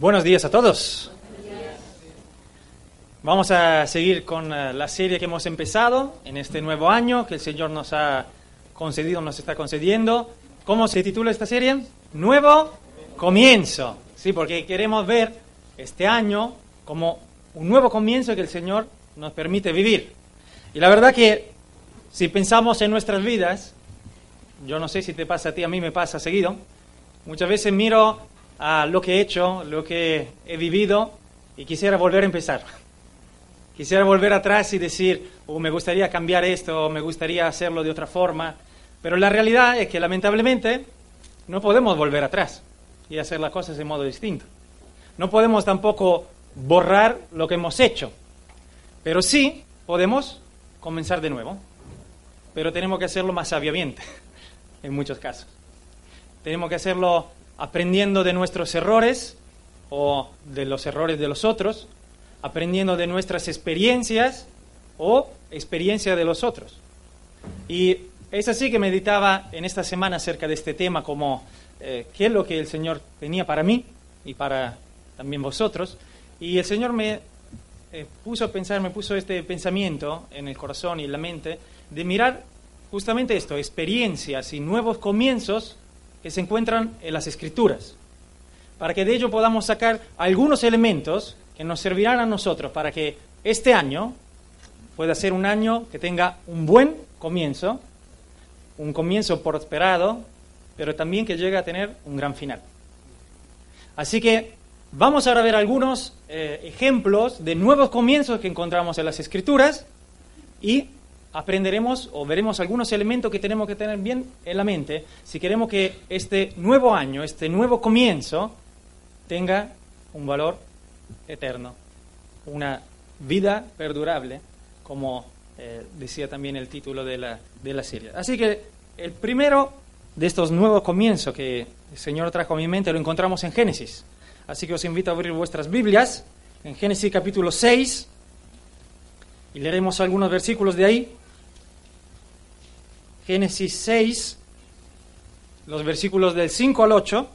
Buenos días a todos. Vamos a seguir con eh, la serie que hemos empezado en este nuevo año que el Señor nos ha concedido, nos está concediendo. ¿Cómo se titula esta serie? Nuevo comienzo. Sí, porque queremos ver este año como un nuevo comienzo que el Señor nos permite vivir. Y la verdad que si pensamos en nuestras vidas, yo no sé si te pasa a ti, a mí me pasa seguido, muchas veces miro a lo que he hecho, lo que he vivido y quisiera volver a empezar. Quisiera volver atrás y decir, oh, me gustaría cambiar esto, o me gustaría hacerlo de otra forma, pero la realidad es que lamentablemente no podemos volver atrás y hacer las cosas de modo distinto. No podemos tampoco borrar lo que hemos hecho, pero sí podemos comenzar de nuevo, pero tenemos que hacerlo más sabiamente, en muchos casos. Tenemos que hacerlo aprendiendo de nuestros errores o de los errores de los otros, aprendiendo de nuestras experiencias o experiencia de los otros. Y es así que meditaba en esta semana acerca de este tema como eh, qué es lo que el Señor tenía para mí y para también vosotros. Y el Señor me eh, puso a pensar, me puso este pensamiento en el corazón y en la mente de mirar justamente esto, experiencias y nuevos comienzos que se encuentran en las escrituras, para que de ello podamos sacar algunos elementos que nos servirán a nosotros para que este año pueda ser un año que tenga un buen comienzo, un comienzo prosperado, pero también que llegue a tener un gran final. Así que vamos ahora a ver algunos eh, ejemplos de nuevos comienzos que encontramos en las escrituras y aprenderemos o veremos algunos elementos que tenemos que tener bien en la mente si queremos que este nuevo año, este nuevo comienzo, tenga un valor eterno, una vida perdurable, como eh, decía también el título de la, de la serie. Así que el primero de estos nuevos comienzos que el Señor trajo a mi mente lo encontramos en Génesis. Así que os invito a abrir vuestras Biblias en Génesis capítulo 6 y leeremos algunos versículos de ahí. Génesis 6, los versículos del 5 al 8,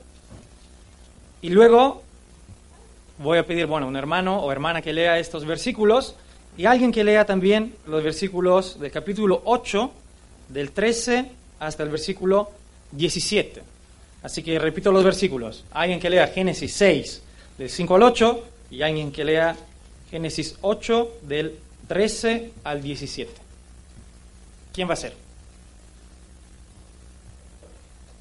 y luego voy a pedir, bueno, un hermano o hermana que lea estos versículos y alguien que lea también los versículos del capítulo 8, del 13 hasta el versículo 17. Así que repito los versículos. Alguien que lea Génesis 6, del 5 al 8, y alguien que lea Génesis 8, del 13 al 17. ¿Quién va a ser?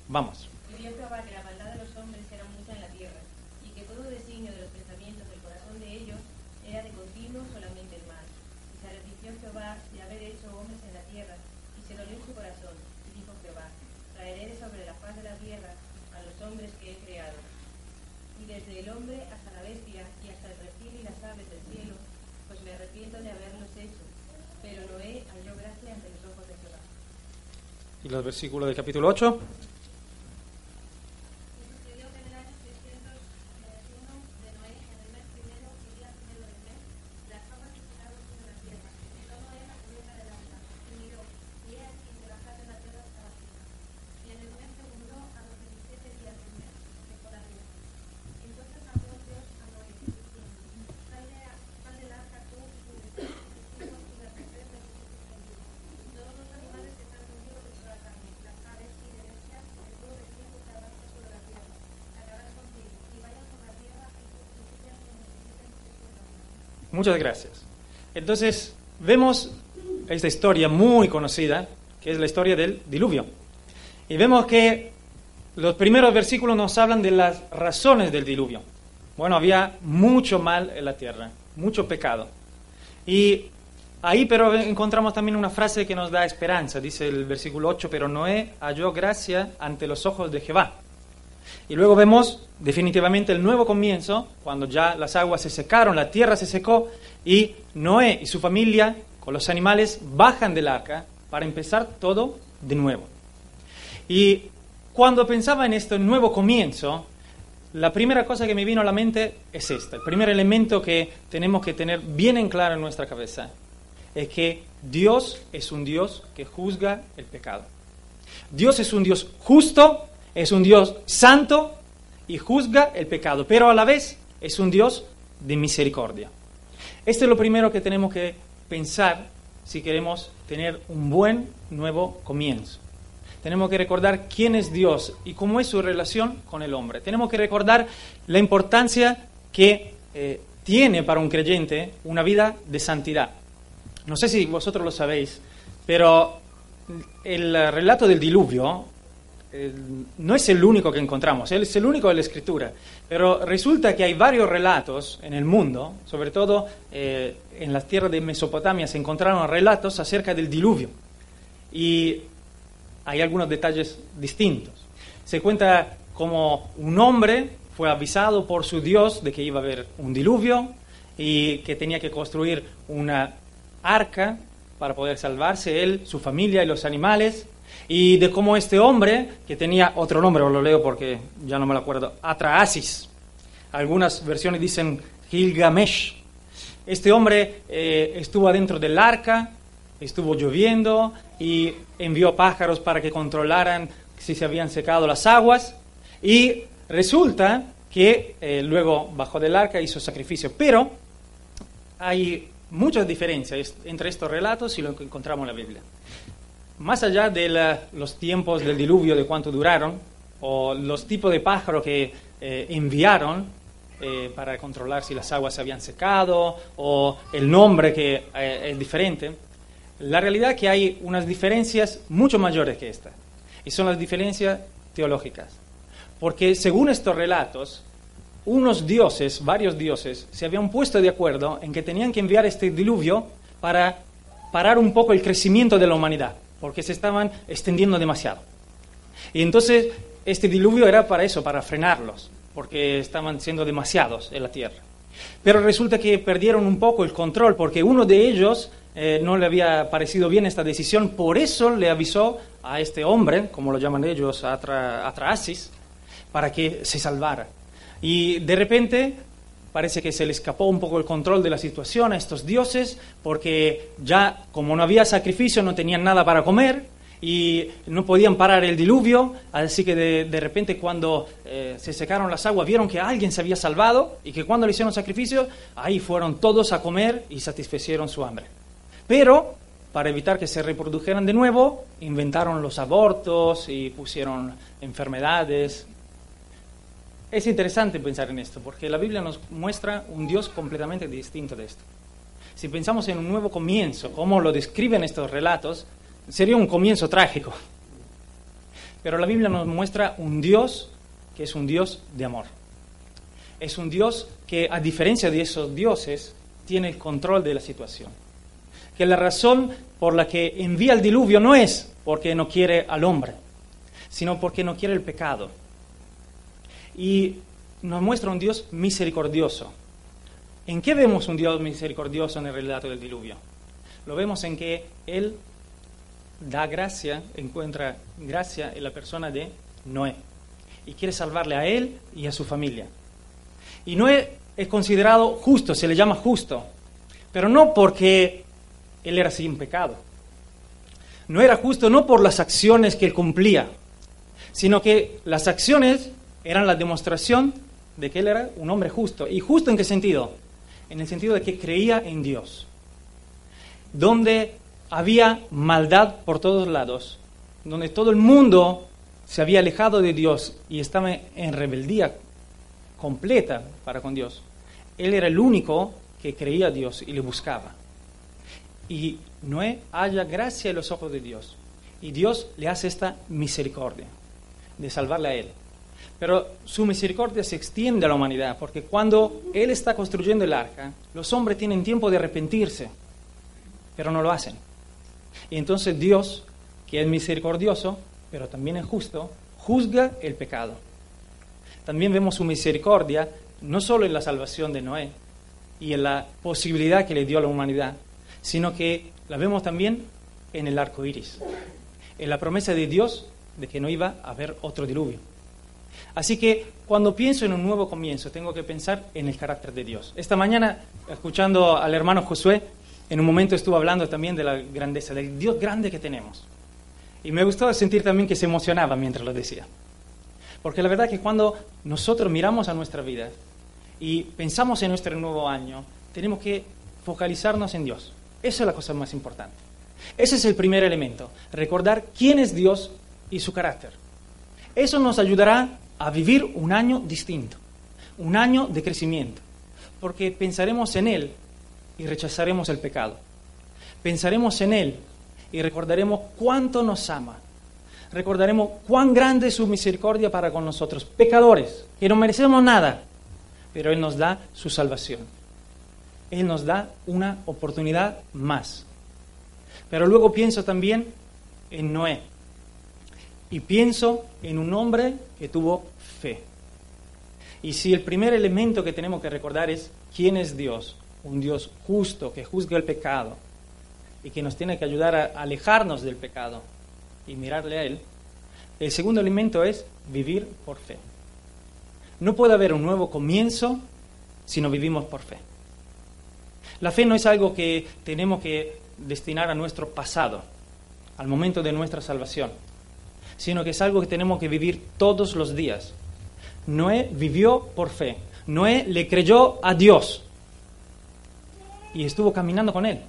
Vamos. Y vio Jehová que la maldad de los hombres era mucha en la tierra, y que todo designio de los pensamientos del corazón de ellos era de continuo solamente el mal. Y se arrepintió Jehová de haber hecho hombres en la tierra, y se dolió su corazón. Y dijo Jehová, traeré de sobre la faz de la tierra a los hombres que he creado. Y desde el hombre hasta la bestia, y hasta el reptil y las aves del cielo, pues me arrepiento de haberlos hecho. Pero Noé halló gracia ante los ojos de Jehová. Y los versículos del capítulo 8. Y sucedió que en el año 601 de Noé, en el mes primero, y día primero del mes, las aguas se secaron sobre la tierra. Y vio Noé la cubierta del agua, y miró, y he aquí que la faz de la tierra estaba seca. Y en el mes segundo, a los diecisiete días del mes, secó la tierra. Entonces habló Dios a Noé, diciendo, sal, de, sal del arca tú y tus hijos, tus hijos y las mujeres de tus hijos contigo, y todos los animales que están contigo de toda carne, las aves y de bestias, de todo bestiaje que avanza sobre la tierra, acabarás contigo, y vayan sobre la tierra y fructifiquen como fructifiquen tus hijos. Muchas gracias. Entonces, vemos esta historia muy conocida, que es la historia del diluvio. Y vemos que los primeros versículos nos hablan de las razones del diluvio. Bueno, había mucho mal en la tierra, mucho pecado. Y ahí pero encontramos también una frase que nos da esperanza, dice el versículo 8, pero Noé halló gracia ante los ojos de Jehová. Y luego vemos definitivamente el nuevo comienzo, cuando ya las aguas se secaron, la tierra se secó y Noé y su familia con los animales bajan del arca para empezar todo de nuevo. Y cuando pensaba en este nuevo comienzo, la primera cosa que me vino a la mente es esta. El primer elemento que tenemos que tener bien en claro en nuestra cabeza es que Dios es un Dios que juzga el pecado. Dios es un Dios justo, es un Dios santo y juzga el pecado, pero a la vez es un Dios de misericordia. Esto es lo primero que tenemos que pensar si queremos tener un buen nuevo comienzo. Tenemos que recordar quién es Dios y cómo es su relación con el hombre. Tenemos que recordar la importancia que eh, tiene para un creyente una vida de santidad. No sé si vosotros lo sabéis, pero el relato del diluvio no es el único que encontramos, es el único de la escritura, pero resulta que hay varios relatos en el mundo, sobre todo eh, en las tierras de Mesopotamia se encontraron relatos acerca del diluvio. Y hay algunos detalles distintos. Se cuenta como un hombre fue avisado por su Dios de que iba a haber un diluvio y que tenía que construir una arca para poder salvarse él, su familia y los animales, y de cómo este hombre, que tenía otro nombre, os lo leo porque ya no me lo acuerdo, Atraasis, algunas versiones dicen Gilgamesh, este hombre eh, estuvo adentro del arca, estuvo lloviendo y envió pájaros para que controlaran si se habían secado las aguas y resulta que eh, luego bajó del arca hizo sacrificio. Pero hay muchas diferencias entre estos relatos y lo que encontramos en la Biblia. Más allá de los tiempos del diluvio, de cuánto duraron, o los tipos de pájaros que eh, enviaron eh, para controlar si las aguas se habían secado, o el nombre que es diferente, la realidad es que hay unas diferencias mucho mayores que esta, y son las diferencias teológicas. Porque según estos relatos, unos dioses, varios dioses, se habían puesto de acuerdo en que tenían que enviar este diluvio para parar un poco el crecimiento de la humanidad, porque se estaban extendiendo demasiado. Y entonces este diluvio era para eso, para frenarlos, porque estaban siendo demasiados en la tierra. Pero resulta que perdieron un poco el control, porque uno de ellos eh, no le había parecido bien esta decisión, por eso le avisó a este hombre, como lo llaman ellos, Atraasis, para que se salvara. Y de repente parece que se le escapó un poco el control de la situación a estos dioses, porque ya como no había sacrificio, no tenían nada para comer y no podían parar el diluvio, así que de, repente cuando eh, se secaron las aguas vieron que alguien se había salvado y que cuando le hicieron sacrificio, ahí fueron todos a comer y satisfacieron su hambre. Pero, para evitar que se reprodujeran de nuevo, inventaron los abortos y pusieron enfermedades. Es interesante pensar en esto, porque la Biblia nos muestra un Dios completamente distinto de esto. Si pensamos en un nuevo comienzo, como lo describen estos relatos, sería un comienzo trágico. Pero la Biblia nos muestra un Dios que es un Dios de amor. Es un Dios que, a diferencia de esos dioses, tiene el control de la situación que la razón por la que envía el diluvio no es porque no quiere al hombre, sino porque no quiere el pecado. Y nos muestra un Dios misericordioso. ¿En qué vemos un Dios misericordioso en el relato del diluvio? Lo vemos en que Él da gracia, encuentra gracia en la persona de Noé y quiere salvarle a él y a su familia. Y Noé es considerado justo, se le llama justo, pero no porque él era sin pecado. No era justo no por las acciones que él cumplía, sino que las acciones eran la demostración de que él era un hombre justo. ¿Y justo en qué sentido? En el sentido de que creía en Dios. Donde había maldad por todos lados, donde todo el mundo se había alejado de Dios y estaba en rebeldía completa para con Dios. Él era el único que creía a Dios y le buscaba. Y Noé haya gracia en los ojos de Dios. Y Dios le hace esta misericordia de salvarle a él. Pero su misericordia se extiende a la humanidad, porque cuando Él está construyendo el arca, los hombres tienen tiempo de arrepentirse, pero no lo hacen. Y entonces Dios, que es misericordioso, pero también es justo, juzga el pecado. también vemos su misericordia no solo en la salvación de Noé y en la posibilidad que le dio a la humanidad, sino que la vemos también en el arco iris, en la promesa de Dios de que no iba a haber otro diluvio. Así que cuando pienso en un nuevo comienzo, tengo que pensar en el carácter de Dios. Esta mañana, escuchando al hermano Josué, en un momento estuvo hablando también de la grandeza, del Dios grande que tenemos. Y me gustó sentir también que se emocionaba mientras lo decía. Porque la verdad que cuando nosotros miramos a nuestra vida y pensamos en nuestro nuevo año, tenemos que focalizarnos en Dios. Esa es la cosa más importante. Ese es el primer elemento, recordar quién es Dios y su carácter. Eso nos ayudará a vivir un año distinto, un año de crecimiento, porque pensaremos en Él y rechazaremos el pecado. Pensaremos en Él y recordaremos cuánto nos ama. Recordaremos cuán grande es su misericordia para con nosotros, pecadores, que no merecemos nada, pero Él nos da su salvación. Él nos da una oportunidad más. Pero luego pienso también en Noé. Y pienso en un hombre que tuvo fe. Y si el primer elemento que tenemos que recordar es quién es Dios, un Dios justo que juzga el pecado y que nos tiene que ayudar a alejarnos del pecado y mirarle a Él, el segundo elemento es vivir por fe. No puede haber un nuevo comienzo si no vivimos por fe. La fe no es algo que tenemos que destinar a nuestro pasado, al momento de nuestra salvación, sino que es algo que tenemos que vivir todos los días. Noé vivió por fe. Noé le creyó a Dios y estuvo caminando con él.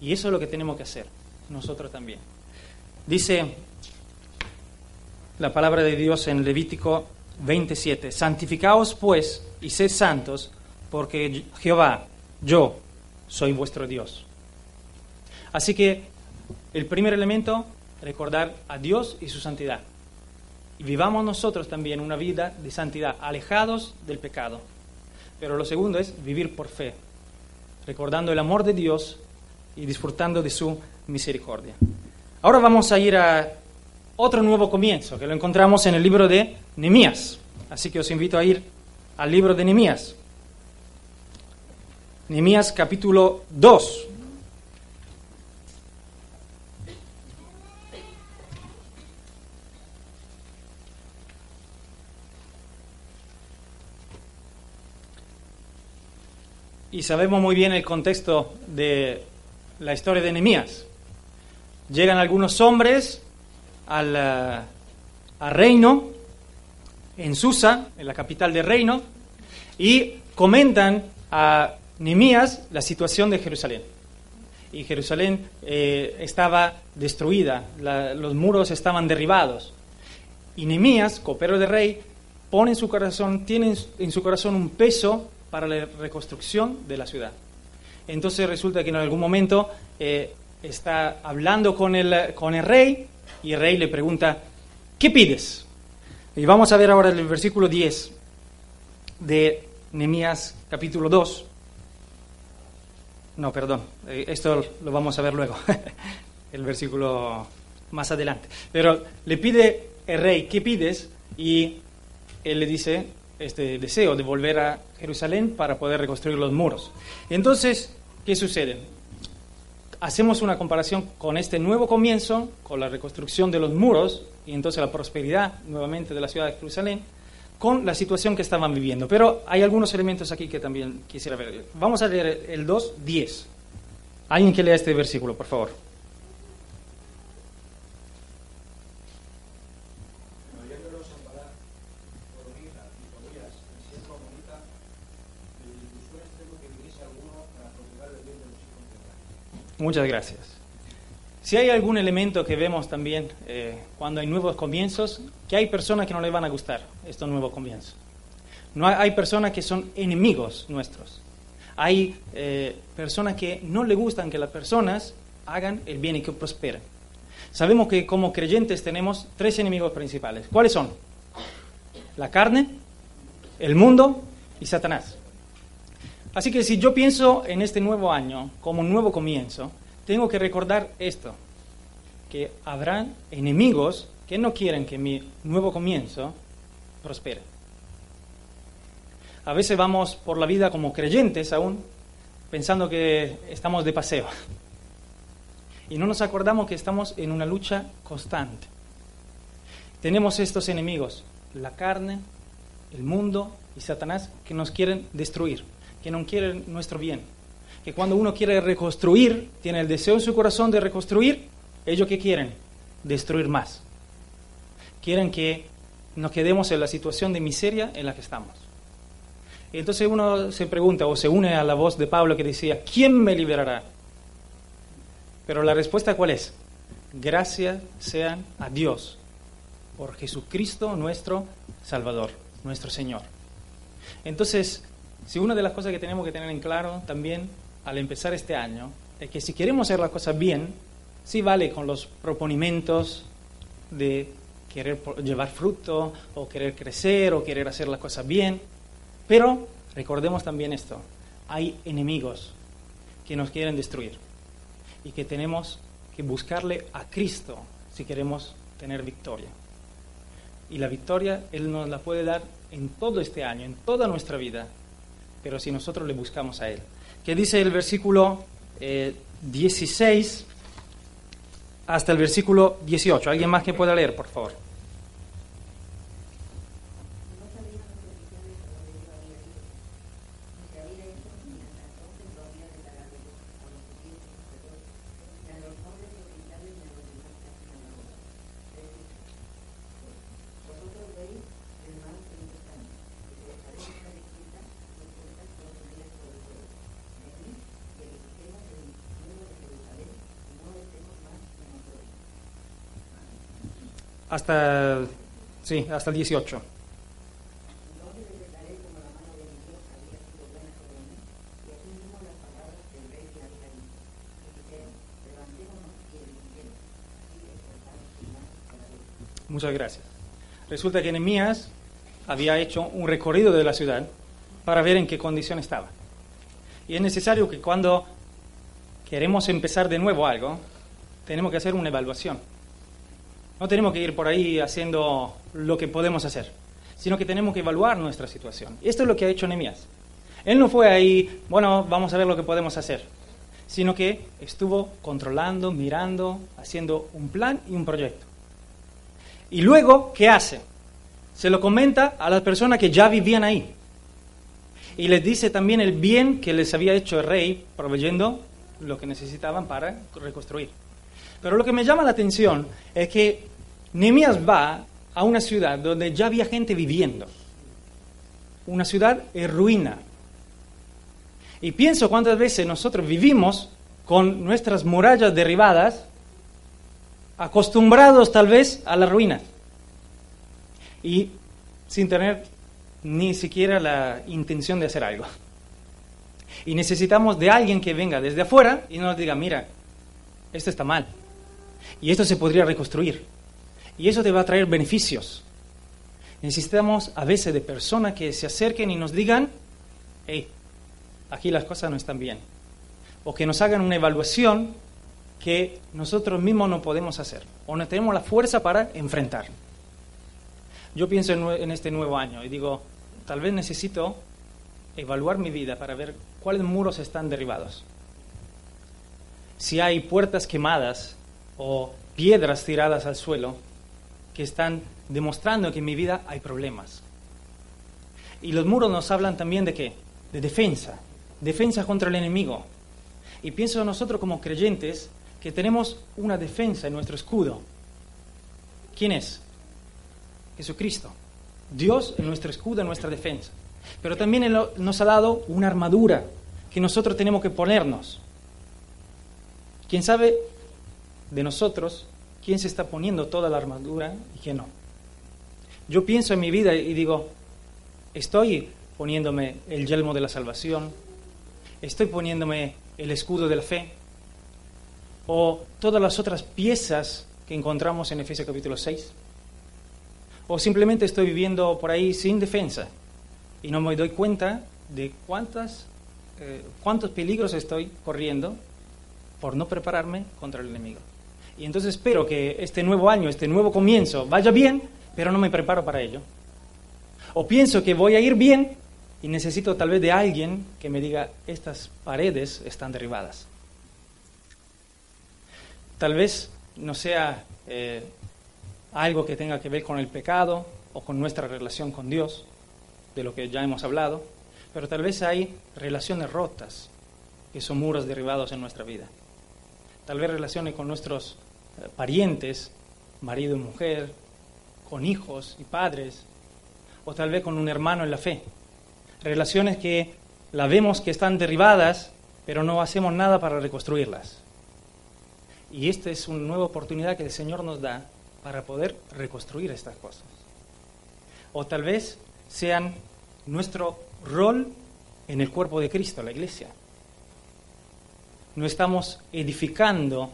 Y eso es lo que tenemos que hacer, nosotros también. Dice la palabra de Dios en Levítico 27, santificaos pues y sed santos, porque Jehová, yo, soy vuestro Dios. Así que el primer elemento, recordar a Dios y su santidad. Y vivamos nosotros también una vida de santidad, alejados del pecado. Pero lo segundo es vivir por fe, recordando el amor de Dios y disfrutando de su misericordia. Ahora vamos a ir a otro nuevo comienzo, que lo encontramos en el libro de Nehemías. Así que os invito a ir al libro de Nehemías. Nehemías capítulo 2. Y sabemos muy bien el contexto de la historia de Nehemías. Llegan algunos hombres al, eh, al reino, en Susa, en la capital del reino, y comentan a Nehemías la situación de Jerusalén. Y Jerusalén eh, estaba destruida, los muros estaban derribados. Y Nehemías, copero de rey, pone en su corazón, tiene en su corazón un peso para la reconstrucción de la ciudad. Entonces resulta que en algún momento eh, está hablando con el, con el rey y el rey le pregunta, ¿qué pides? Y vamos a ver ahora el versículo 10 de Nehemías capítulo 2. No, perdón, eh, esto lo vamos a ver luego, el versículo más adelante. Pero le pide el rey, ¿qué pides? Y él le dice este deseo de volver a Jerusalén para poder reconstruir los muros. Entonces, ¿qué sucede? Hacemos una comparación con este nuevo comienzo, con la reconstrucción de los muros y entonces la prosperidad nuevamente de la ciudad de Jerusalén, con la situación que estaban viviendo. Pero hay algunos elementos aquí que también quisiera ver. Vamos a leer el 2, 10. Alguien que lea este versículo, por favor. oyéndolos amparar por Ornita y Tobías, el siervo amonita, le dispuso un extremo que viniese alguno para procurar el bien de los hijos de Israel. Muchas gracias. Si hay algún elemento que vemos también eh, cuando hay nuevos comienzos, que hay personas que no les van a gustar estos nuevos comienzos. No hay, personas que son enemigos nuestros. Hay eh, personas que no le gustan que las personas hagan el bien y que prosperen. Sabemos que como creyentes tenemos tres enemigos principales. ¿Cuáles son? La carne, el mundo y Satanás. Así que si yo pienso en este nuevo año como un nuevo comienzo, tengo que recordar esto, que habrán enemigos que no quieren que mi nuevo comienzo prospere. A veces vamos por la vida como creyentes aún, pensando que estamos de paseo. Y no nos acordamos que estamos en una lucha constante. Tenemos estos enemigos, la carne, el mundo y Satanás, que nos quieren destruir, que no quieren nuestro bien. Que cuando uno quiere reconstruir, tiene el deseo en su corazón de reconstruir, ellos que quieren destruir más. Quieren que nos quedemos en la situación de miseria en la que estamos. Entonces uno se pregunta o se une a la voz de Pablo que decía, ¿quién me liberará? Pero la respuesta cuál es? Gracias sean a Dios por Jesucristo nuestro Salvador, nuestro Señor. Entonces, si una de las cosas que tenemos que tener en claro también al empezar este año es que si queremos hacer las cosas bien, sí vale con los proponimientos de querer llevar fruto o querer crecer o querer hacer las cosas bien, pero recordemos también esto, hay enemigos que nos quieren destruir y que tenemos que buscarle a Cristo si queremos tener victoria. Y la victoria Él nos la puede dar en todo este año, en toda nuestra vida, pero si nosotros le buscamos a Él. Que dice el versículo 16 eh, hasta el versículo 18. ¿Alguien más que pueda leer, por favor? Hasta, sí, hasta el 18. Muchas gracias. Resulta que Nehemías había hecho un recorrido de la ciudad para ver en qué condición estaba. Y es necesario que cuando queremos empezar de nuevo algo, tenemos que hacer una evaluación. No tenemos que ir por ahí haciendo lo que podemos hacer, sino que tenemos que evaluar nuestra situación. Esto es lo que ha hecho Nehemías. Él no fue ahí, bueno, vamos a ver lo que podemos hacer, sino que estuvo controlando, mirando, haciendo un plan y un proyecto. Y luego, ¿qué hace? Se lo comenta a las personas que ya vivían ahí. Y les dice también el bien que les había hecho el rey, proveyendo lo que necesitaban para reconstruir. Pero lo que me llama la atención es que Nehemías va a una ciudad donde ya había gente viviendo. Una ciudad en ruina. Y pienso cuántas veces nosotros vivimos con nuestras murallas derribadas, acostumbrados tal vez a la ruina. Y sin tener ni siquiera la intención de hacer algo. Y necesitamos de alguien que venga desde afuera y nos diga, mira, esto está mal. Y esto se podría reconstruir. Y eso te va a traer beneficios. Necesitamos a veces de personas que se acerquen y nos digan, hey, aquí las cosas no están bien. O que nos hagan una evaluación que nosotros mismos no podemos hacer. O no tenemos la fuerza para enfrentar. Yo pienso en, este nuevo año y digo, tal vez necesito evaluar mi vida para ver cuáles muros están derribados. Si hay puertas quemadas o piedras tiradas al suelo que están demostrando que en mi vida hay problemas. Y los muros nos hablan también de qué? De defensa, defensa contra el enemigo. Y pienso nosotros como creyentes que tenemos una defensa en nuestro escudo. ¿Quién es? Jesucristo. Dios en nuestro escudo, en nuestra defensa. Pero también nos ha dado una armadura que nosotros tenemos que ponernos. ¿Quién sabe de nosotros quién se está poniendo toda la armadura y quién no. Yo pienso en mi vida y digo, estoy poniéndome el yelmo de la salvación, estoy poniéndome el escudo de la fe, o todas las otras piezas que encontramos en Efesios capítulo 6, o simplemente estoy viviendo por ahí sin defensa y no me doy cuenta de cuántas, eh, cuántos peligros estoy corriendo por no prepararme contra el enemigo. Y entonces espero que este nuevo año, este nuevo comienzo, vaya bien, pero no me preparo para ello. O pienso que voy a ir bien y necesito tal vez de alguien que me diga, estas paredes están derribadas. Tal vez no sea eh, algo que tenga que ver con el pecado o con nuestra relación con Dios, de lo que ya hemos hablado, pero tal vez hay relaciones rotas, que son muros derribados en nuestra vida. Tal vez relaciones con nuestros parientes, marido y mujer, con hijos y padres, o tal vez con un hermano en la fe. Relaciones que la vemos que están derribadas, pero no hacemos nada para reconstruirlas. Y esta es una nueva oportunidad que el Señor nos da para poder reconstruir estas cosas. O tal vez sean nuestro rol en el cuerpo de Cristo, la iglesia. No estamos edificando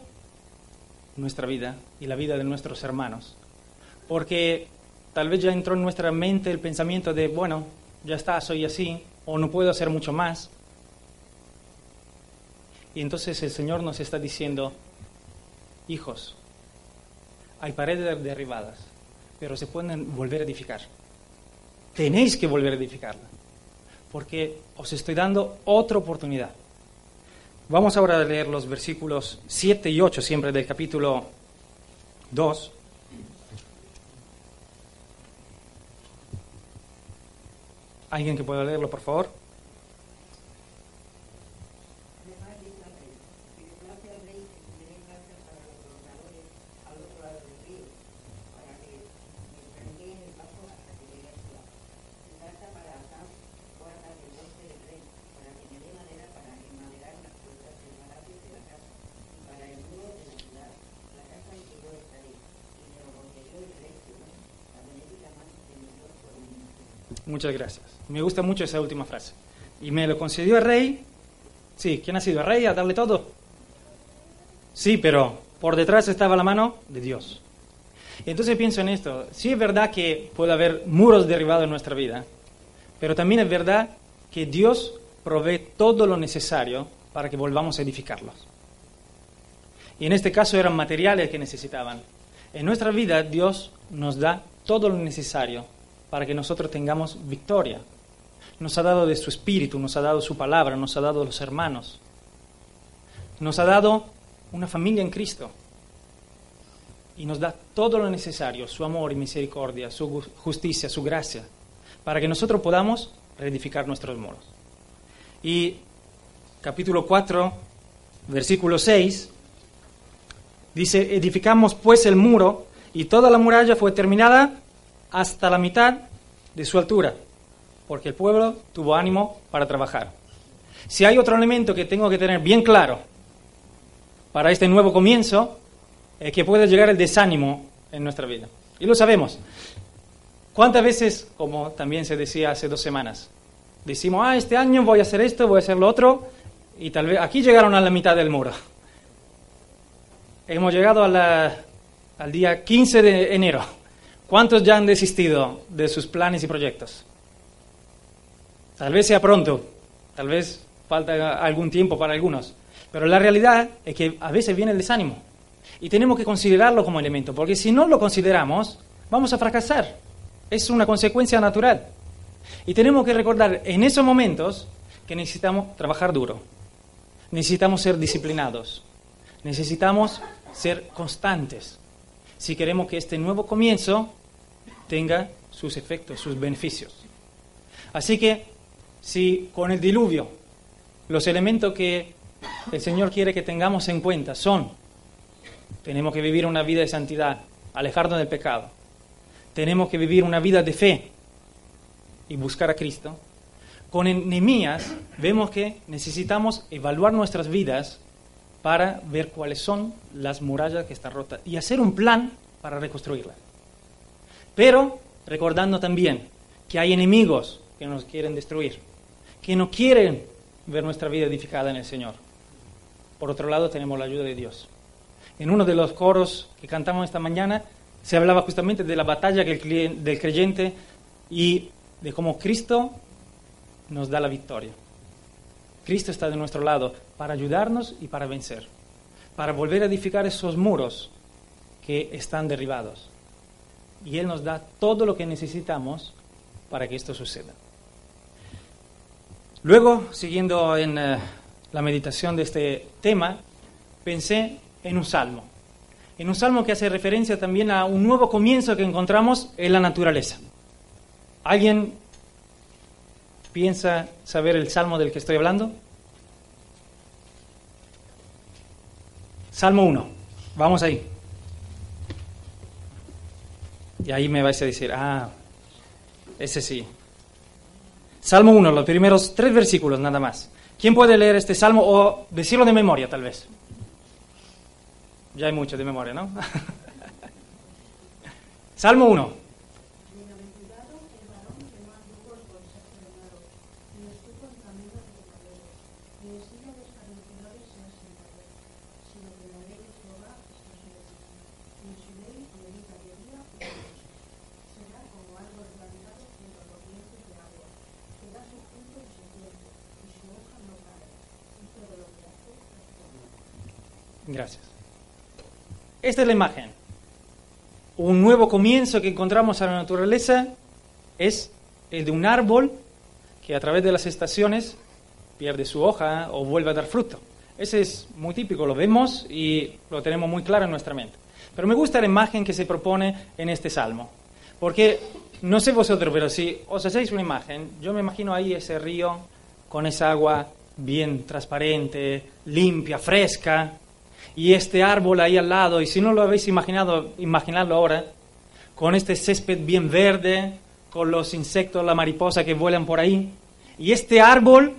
nuestra vida y la vida de nuestros hermanos, porque tal vez ya entró en nuestra mente el pensamiento de, bueno, ya está, soy así, o no puedo hacer mucho más. Y entonces el Señor nos está diciendo, hijos, hay paredes derribadas, pero se pueden volver a edificar. Tenéis que volver a edificarla, porque os estoy dando otra oportunidad. Vamos ahora a leer los versículos 7 y 8 siempre del capítulo 2. ¿Alguien que pueda leerlo, por favor? Muchas gracias. Me gusta mucho esa última frase. Y me lo concedió el rey. Sí, ¿quién ha sido el rey a darle todo? Sí, pero por detrás estaba la mano de Dios. Entonces pienso en esto. Sí es verdad que puede haber muros derribados en nuestra vida, pero también es verdad que Dios provee todo lo necesario para que volvamos a edificarlos. Y en este caso eran materiales que necesitaban. En nuestra vida Dios nos da todo lo necesario para que nosotros tengamos victoria. Nos ha dado de su espíritu, nos ha dado su palabra, nos ha dado los hermanos. Nos ha dado una familia en Cristo. Y nos da todo lo necesario, su amor y misericordia, su justicia, su gracia, para que nosotros podamos reedificar nuestros muros. Y capítulo 4, versículo 6, dice, edificamos pues el muro y toda la muralla fue terminada hasta la mitad de su altura, porque el pueblo tuvo ánimo para trabajar. Si hay otro elemento que tengo que tener bien claro para este nuevo comienzo, es que puede llegar el desánimo en nuestra vida. Y lo sabemos. ¿Cuántas veces, como también se decía hace dos semanas, decimos, ah, este año voy a hacer esto, voy a hacer lo otro, y tal vez aquí llegaron a la mitad del muro. Hemos llegado al día 15 de enero ¿Cuántos ya han desistido de sus planes y proyectos? Tal vez sea pronto, tal vez falta algún tiempo para algunos, pero la realidad es que a veces viene el desánimo y tenemos que considerarlo como elemento, porque si no lo consideramos, vamos a fracasar. Es una consecuencia natural. Y tenemos que recordar en esos momentos que necesitamos trabajar duro, necesitamos ser disciplinados, necesitamos ser constantes si queremos que este nuevo comienzo tenga sus efectos, sus beneficios. Así que si con el diluvio los elementos que el Señor quiere que tengamos en cuenta son, tenemos que vivir una vida de santidad, alejarnos del pecado, tenemos que vivir una vida de fe y buscar a Cristo, con Nehemías vemos que necesitamos evaluar nuestras vidas para ver cuáles son las murallas que están rotas y hacer un plan para reconstruirlas. Pero recordando también que hay enemigos que nos quieren destruir, que no quieren ver nuestra vida edificada en el Señor. Por otro lado, tenemos la ayuda de Dios. En uno de los coros que cantamos esta mañana se hablaba justamente de la batalla del creyente y de cómo Cristo nos da la victoria. Cristo está de nuestro lado para ayudarnos y para vencer, para volver a edificar esos muros que están derribados y Él nos da todo lo que necesitamos para que esto suceda. Luego, siguiendo en eh, la meditación de este tema, pensé en un salmo. En un salmo que hace referencia también a un nuevo comienzo que encontramos en la naturaleza. ¿Alguien piensa saber el salmo del que estoy hablando? Salmo 1. Vamos ahí. Y ahí me vais a decir, ah, ese sí. Salmo 1, los primeros tres versículos nada más. ¿Quién puede leer este salmo o decirlo de memoria tal vez? Ya hay mucho de memoria, ¿no? salmo 1. Bienaventurado el varón que no anduvo en consejo de malos, ni estuvo en camino de pecadores, ni en silla de escarnecedores se ha sentado, sino que la ley de Jehová está su delicia, y en su ley medita de día y de noche. Será como árbol plantado junto a corrientes de agua, que da su fruto en su tiempo, y su hoja no cae, y todo lo que hace prospera. Gracias. Esta es la imagen. Un nuevo comienzo que encontramos en la naturaleza es el de un árbol que a través de las estaciones pierde su hoja o vuelve a dar fruto. Ese es muy típico, lo vemos y lo tenemos muy claro en nuestra mente. Pero me gusta la imagen que se propone en este salmo, porque no sé vosotros, pero si os hacéis una imagen, yo me imagino ahí ese río con esa agua bien transparente, limpia, fresca, y este árbol ahí al lado, y si no lo habéis imaginado, imaginadlo ahora, con este césped bien verde, con los insectos, la mariposa que vuelan por ahí, y este árbol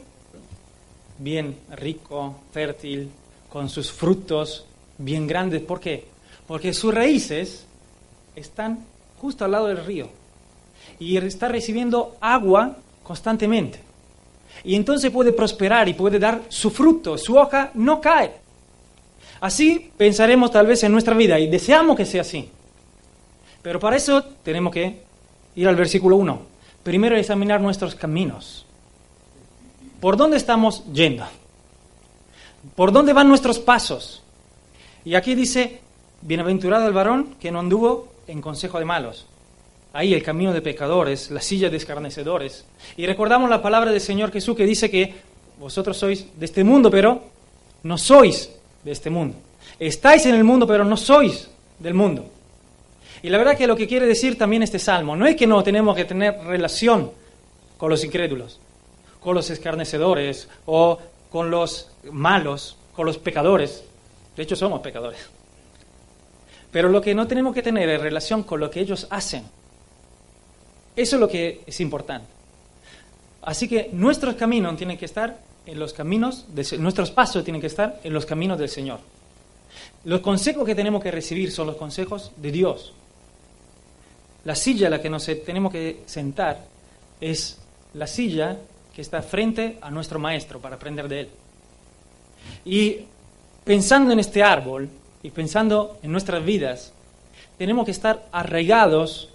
bien rico, fértil, con sus frutos bien grandes. ¿Por qué? Porque sus raíces están justo al lado del río y está recibiendo agua constantemente. Y entonces puede prosperar y puede dar su fruto, su hoja no cae. Así pensaremos tal vez en nuestra vida y deseamos que sea así. Pero para eso tenemos que ir al versículo 1. Primero examinar nuestros caminos. ¿Por dónde estamos yendo? ¿Por dónde van nuestros pasos? Y aquí dice, bienaventurado el varón que no anduvo en consejo de malos. Ahí el camino de pecadores, la silla de escarnecedores. Y recordamos la palabra del Señor Jesús que dice que vosotros sois de este mundo, pero no sois de este mundo. Estáis en el mundo, pero no sois del mundo. Y la verdad que lo que quiere decir también este salmo, no es que no tenemos que tener relación con los incrédulos, con los escarnecedores o con los malos, con los pecadores. De hecho, somos pecadores. Pero lo que no tenemos que tener es relación con lo que ellos hacen. Eso es lo que es importante. Así que nuestros caminos tienen que estar en los caminos, nuestros pasos tienen que estar en los caminos del Señor. Los consejos que tenemos que recibir son los consejos de Dios. La silla a la que nos tenemos que sentar es la silla que está frente a nuestro maestro para aprender de él. Y pensando en este árbol y pensando en nuestras vidas, tenemos que estar arraigados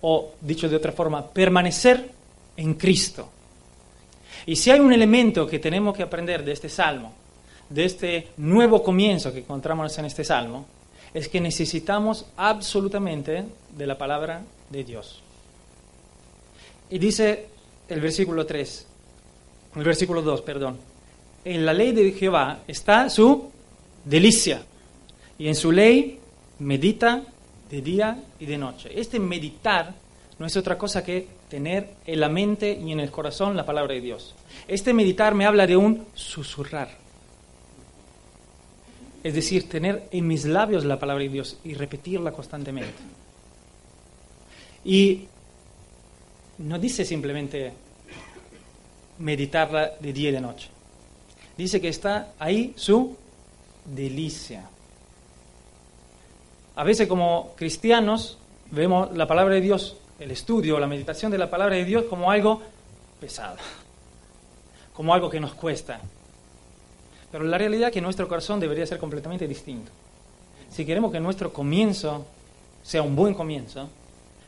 o, dicho de otra forma, permanecer en Cristo. Y si hay un elemento que tenemos que aprender de este salmo, de este nuevo comienzo que encontramos en este salmo, es que necesitamos absolutamente de la palabra de Dios. Y dice el versículo 3, el versículo 2, perdón, en la ley de Jehová está su delicia, y en su ley medita de día y de noche. Este meditar no es otra cosa que tener en la mente y en el corazón la palabra de Dios. Este meditar me habla de un susurrar. Es decir, tener en mis labios la palabra de Dios y repetirla constantemente. Y no dice simplemente meditarla de día y de noche. Dice que está ahí su delicia. A veces como cristianos vemos la palabra de Dios, el estudio, la meditación de la palabra de Dios como algo pesado, como algo que nos cuesta, pero la realidad es que nuestro corazón debería ser completamente distinto. Si queremos que nuestro comienzo sea un buen comienzo,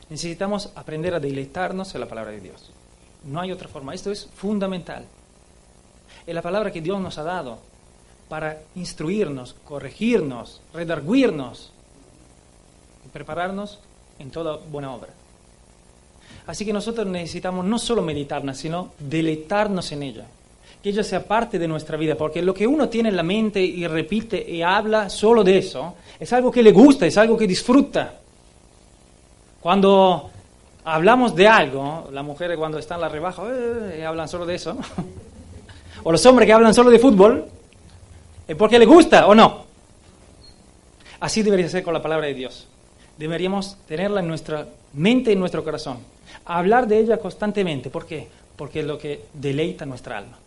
necesitamos aprender a deleitarnos en la palabra de Dios. No hay otra forma. Esto es fundamental. Es la palabra que Dios nos ha dado para instruirnos, corregirnos, redarguirnos y prepararnos en toda buena obra. Así que nosotros necesitamos no solo meditarla, sino deleitarnos en ella. Que ella sea parte de nuestra vida, porque lo que uno tiene en la mente y repite y habla solo de eso, es algo que le gusta, es algo que disfruta. Cuando hablamos de algo, las mujeres cuando están en la rebaja eh, hablan solo de eso, o los hombres que hablan solo de fútbol, es porque les gusta o no. Así debería ser con la palabra de Dios. Deberíamos tenerla en nuestra mente y en nuestro corazón. Hablar de ella constantemente. ¿Por qué? Porque es lo que deleita nuestra alma.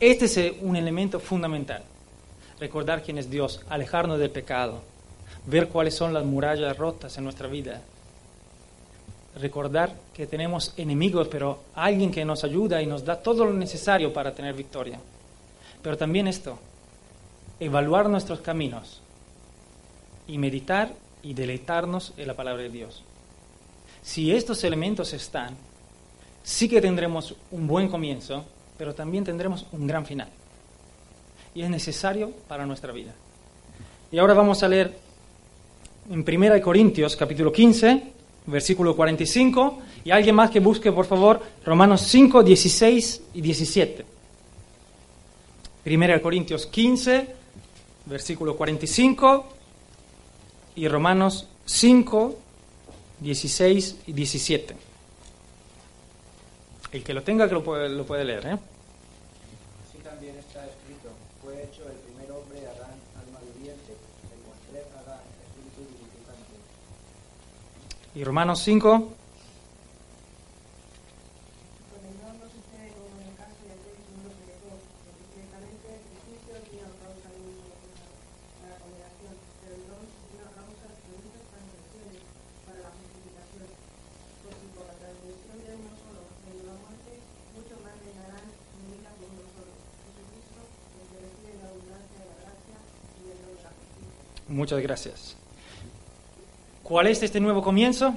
Este es un elemento fundamental. Recordar quién es Dios, alejarnos del pecado, ver cuáles son las murallas rotas en nuestra vida. Recordar que tenemos enemigos, pero alguien que nos ayuda y nos da todo lo necesario para tener victoria. Pero también esto, evaluar nuestros caminos y meditar y deleitarnos en la palabra de Dios. Si estos elementos están, sí que tendremos un buen comienzo, pero también tendremos un gran final. Y es necesario para nuestra vida. Y ahora vamos a leer en 1 Corintios capítulo 15, versículo 45, y alguien más que busque, por favor, Romanos 5, 16 y 17. 1 Corintios 15, versículo 45 y Romanos 5, 16 y 17. El que lo tenga que lo puede, lo puede leer. ¿eh? Así también está escrito, fue hecho el primer hombre Adán, alma viviente, el postrer Adán, espíritu vivificante. Y Romanos 5, Con el no no sucede como en el caso de aquel que uno se dejó, porque ciertamente el juicio vino a causa de un solo pecado, para condenación, pero el don vino a causa de muchas transgresiones, para la justificación. Pues si por la transgresión de uno solo reinó la muerte, mucho más reinarán en vida por uno solo, Jesucristo, el que recibe la abundancia de la gracia y el don de la justicia. Gracias. ¿Cuál es este nuevo comienzo?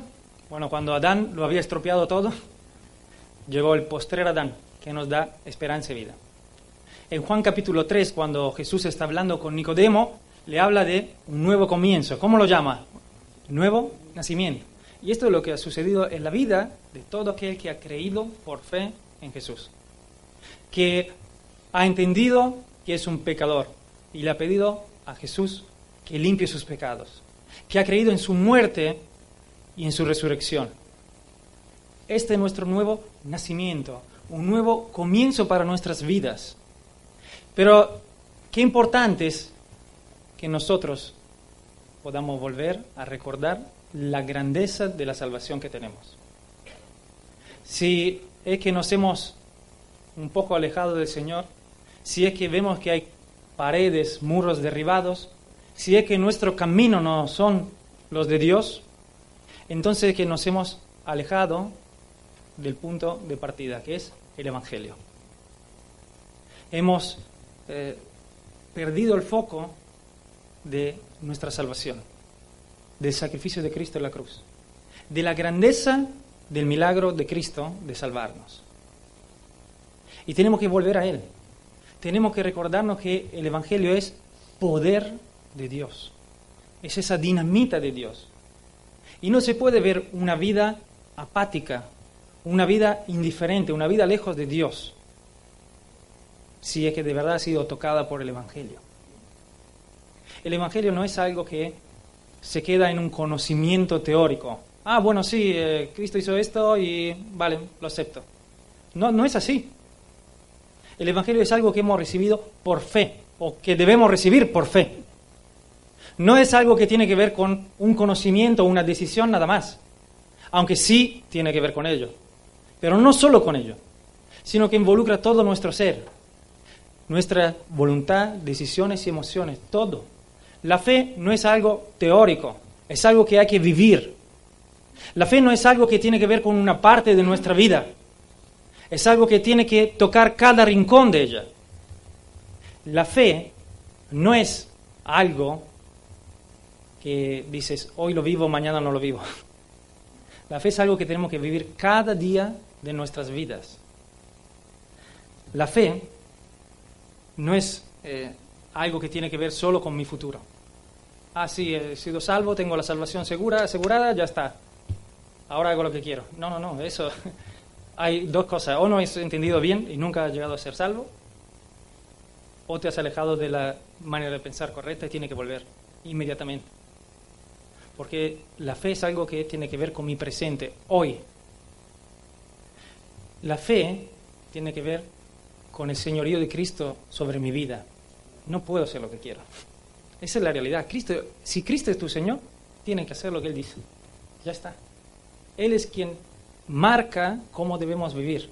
Bueno, cuando Adán lo había estropeado todo, llegó el postrer Adán, que nos da esperanza y vida. En Juan capítulo 3, cuando Jesús está hablando con Nicodemo, le habla de un nuevo comienzo. ¿Cómo lo llama? Nuevo nacimiento. Y esto es lo que ha sucedido en la vida de todo aquel que ha creído por fe en Jesús. Que ha entendido que es un pecador y le ha pedido a Jesús que limpie sus pecados. Que ha creído en su muerte y en su resurrección. Este es nuestro nuevo nacimiento, un nuevo comienzo para nuestras vidas. Pero qué importante es que nosotros podamos volver a recordar la grandeza de la salvación que tenemos. Si es que nos hemos un poco alejado del Señor, si es que vemos que hay paredes, muros derribados, si es que nuestro camino no son los de Dios, entonces es que nos hemos alejado del punto de partida, que es el Evangelio. Hemos eh, perdido el foco de nuestra salvación, del sacrificio de Cristo en la cruz, de la grandeza del milagro de Cristo de salvarnos. Y tenemos que volver a Él. Tenemos que recordarnos que el Evangelio es poder de Dios. Es esa dinamita de Dios. Y no se puede ver una vida apática, una vida indiferente, una vida lejos de Dios, si es que de verdad ha sido tocada por el Evangelio. El Evangelio no es algo que se queda en un conocimiento teórico. Ah, bueno, sí, eh, Cristo hizo esto y vale, lo acepto. No, no es así. El Evangelio es algo que hemos recibido por fe, o que debemos recibir por fe. No es algo que tiene que ver con un conocimiento o una decisión nada más, aunque sí tiene que ver con ello. Pero no solo con ello, sino que involucra todo nuestro ser, nuestra voluntad, decisiones y emociones, todo. La fe no es algo teórico, es algo que hay que vivir. La fe no es algo que tiene que ver con una parte de nuestra vida, es algo que tiene que tocar cada rincón de ella. La fe no es algo que dices, hoy lo vivo, mañana no lo vivo. La fe es algo que tenemos que vivir cada día de nuestras vidas. La fe no es eh, algo que tiene que ver solo con mi futuro. Ah, sí, he sido salvo, tengo la salvación segura, asegurada, ya está. ahora hago lo que quiero. No, no, no, eso. Hay dos cosas. O no has entendido bien y nunca has llegado a ser salvo, o te has alejado de la manera de pensar correcta y tiene que volver inmediatamente. Porque la fe es algo que tiene que ver con mi presente, hoy. La fe tiene que ver con el señorío de Cristo sobre mi vida. No puedo hacer lo que quiero. Esa es la realidad. Cristo, si Cristo es tu Señor, tiene que hacer lo que Él dice. Ya está. Él es quien marca cómo debemos vivir.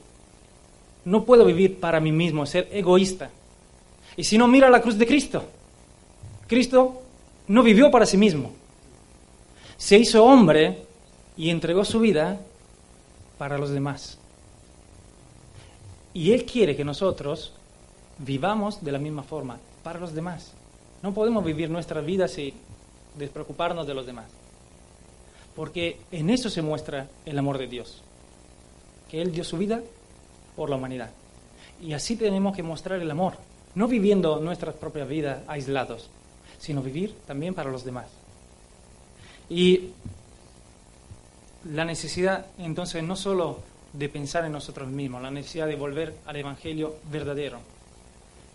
No puedo vivir para mí mismo, ser egoísta. Y si no, mira la cruz de Cristo. Cristo no vivió para sí mismo. Se hizo hombre y entregó su vida para los demás. Y Él quiere que nosotros vivamos de la misma forma, para los demás. No podemos vivir nuestras vidas y despreocuparnos de los demás. Porque en eso se muestra el amor de Dios. Que Él dio su vida por la humanidad. Y así tenemos que mostrar el amor. No viviendo nuestras propias vidas aislados, sino vivir también para los demás. Y la necesidad entonces no solo de pensar en nosotros mismos, la necesidad de volver al Evangelio verdadero,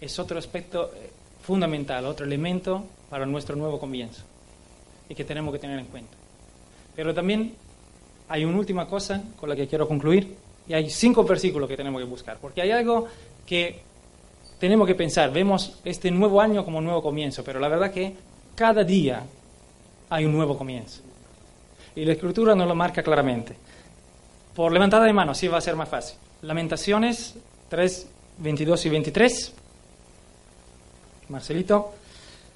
es otro aspecto eh, fundamental, otro elemento para nuestro nuevo comienzo y que tenemos que tener en cuenta. Pero también hay una última cosa con la que quiero concluir y hay cinco versículos que tenemos que buscar, porque hay algo que tenemos que pensar. Vemos este nuevo año como un nuevo comienzo, pero la verdad que cada día hay un nuevo comienzo. Y la escritura nos lo marca claramente. Por levantada de mano, así va a ser más fácil. Lamentaciones 3, 22 y 23. Marcelito.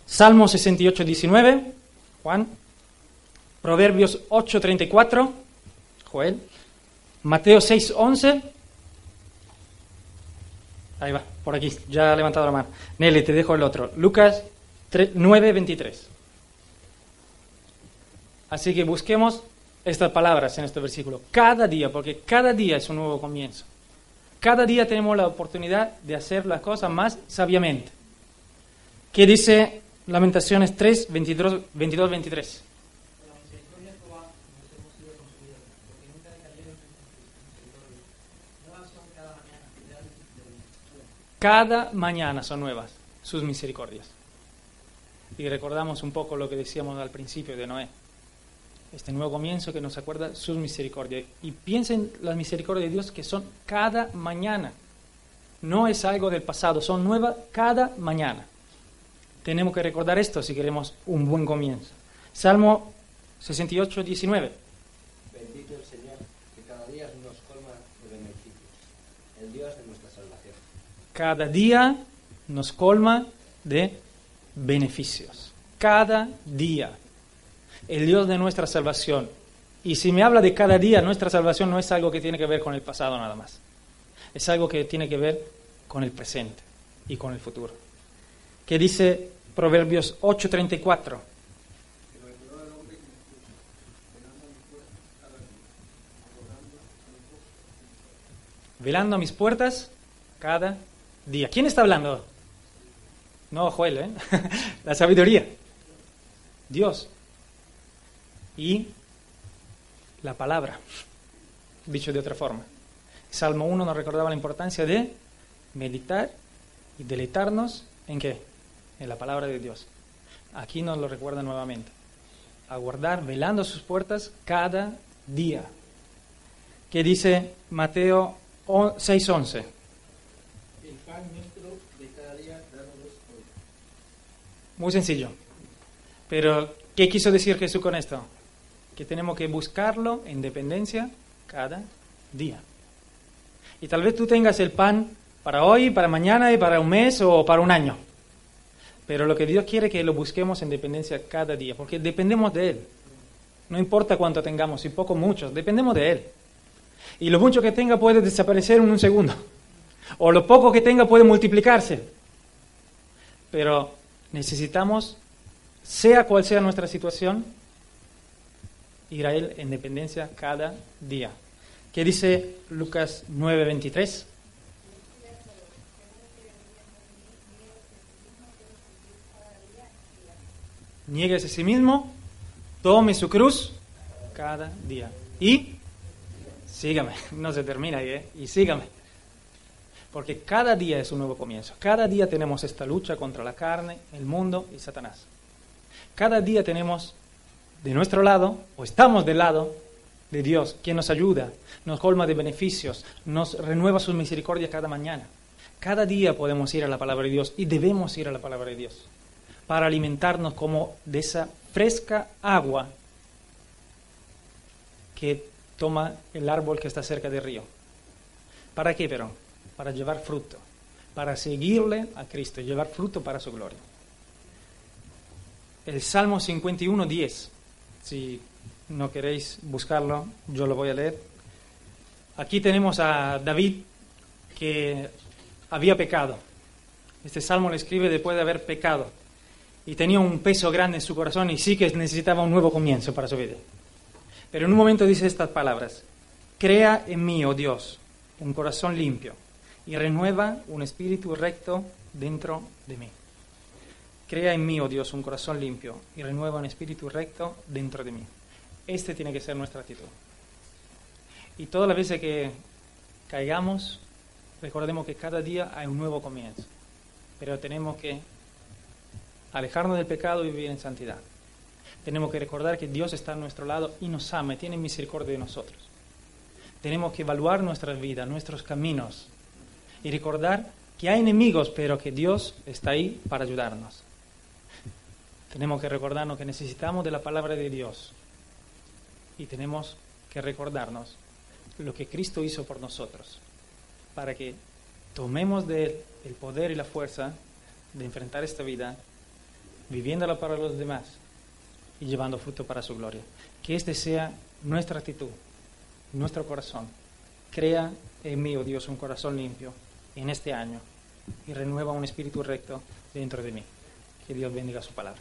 Salmo 68, 19. Juan. Proverbios 8, 34. Joel. Mateo 6, 11. Ahí va, por aquí, ya ha levantado la mano. Nelly, te dejo el otro. Lucas 9, 23. Así que busquemos estas palabras en este versículo. Cada día, porque cada día es un nuevo comienzo. Cada día tenemos la oportunidad de hacer las cosas más sabiamente. ¿Qué dice Lamentaciones 3, 22, 22 23? La misericordia de Jehová nos hemos sido consumidos, porque nunca decayeron sus misericordias. Nuevas son cada mañana, leales y fideles. Cada mañana son nuevas sus misericordias. Y recordamos un poco lo que decíamos al principio de Noé. Este nuevo comienzo que nos acuerda sus misericordias. Y piensen las misericordias de Dios que son cada mañana. No es algo del pasado, son nuevas cada mañana. Tenemos que recordar esto si queremos un buen comienzo. Salmo 68, 19. Bendito el Señor, que cada día nos colma de beneficios, el Dios de nuestra salvación. Cada día nos colma de beneficios. Cada día. El Dios de nuestra salvación. Y si me habla de cada día, nuestra salvación no es algo que tiene que ver con el pasado nada más. Es algo que tiene que ver con el presente y con el futuro. ¿Qué dice Proverbios 8:34? Velando a mis puertas cada día. ¿Quién está hablando? No, Joel, ¿eh? La sabiduría. Dios. Y la palabra, dicho de otra forma. Salmo 1 nos recordaba la importancia de meditar y deleitarnos en qué? En la palabra de Dios. Aquí nos lo recuerda nuevamente. Aguardar, velando sus puertas cada día. ¿Qué dice Mateo 6:11? El pan nuestro de cada día, hoy. Muy sencillo. Pero, ¿qué quiso decir Jesús con esto? Que tenemos que buscarlo en dependencia cada día. Y tal vez tú tengas el pan para hoy, para mañana y para un mes o para un año. Pero lo que Dios quiere es que lo busquemos en dependencia cada día, porque dependemos de Él. No importa cuánto tengamos, y poco mucho, dependemos de Él. Y lo mucho que tenga puede desaparecer en un segundo. O lo poco que tenga puede multiplicarse. Pero necesitamos, sea cual sea nuestra situación, Él en dependencia cada día. ¿Qué dice Lucas 9:23? Niegues a sí mismo, tome su cruz cada día Y sígame, no se termina ahí, ¿eh? Y sígame. Porque cada día es un nuevo comienzo. Cada día tenemos esta lucha contra la carne, el mundo y Satanás. Cada día tenemos de nuestro lado, o estamos del lado de Dios, quien nos ayuda, nos colma de beneficios, nos renueva su misericordia cada mañana. Cada día podemos ir a la palabra de Dios y debemos ir a la palabra de Dios para alimentarnos como de esa fresca agua que toma el árbol que está cerca del río. ¿Para qué, pero? Para llevar fruto, para seguirle a Cristo, llevar fruto para su gloria. El Salmo 51, 10, si no queréis buscarlo, yo lo voy a leer. Aquí tenemos a David que había pecado. Este salmo lo escribe después de haber pecado y tenía un peso grande en su corazón y sí que necesitaba un nuevo comienzo para su vida. Pero en un momento dice estas palabras, crea en mí, oh Dios, un corazón limpio y renueva un espíritu recto dentro de mí. Crea en mí, oh Dios, un corazón limpio y renueva un espíritu recto dentro de mí. Este tiene que ser nuestra actitud. Y todas las veces que caigamos, recordemos que cada día hay un nuevo comienzo. Pero tenemos que alejarnos del pecado y vivir en santidad. Tenemos que recordar que Dios está a nuestro lado y nos ama, tiene misericordia de nosotros. Tenemos que evaluar nuestras vidas, nuestros caminos y recordar que hay enemigos, pero que Dios está ahí para ayudarnos. Tenemos que recordarnos que necesitamos de la palabra de Dios y tenemos que recordarnos lo que Cristo hizo por nosotros, para que tomemos de Él el poder y la fuerza de enfrentar esta vida, viviéndola para los demás y llevando fruto para su gloria. Que este sea nuestra actitud, nuestro corazón. Crea en mí, oh Dios, un corazón limpio en este año y renueva un espíritu recto dentro de mí. Que Dios bendiga su palabra.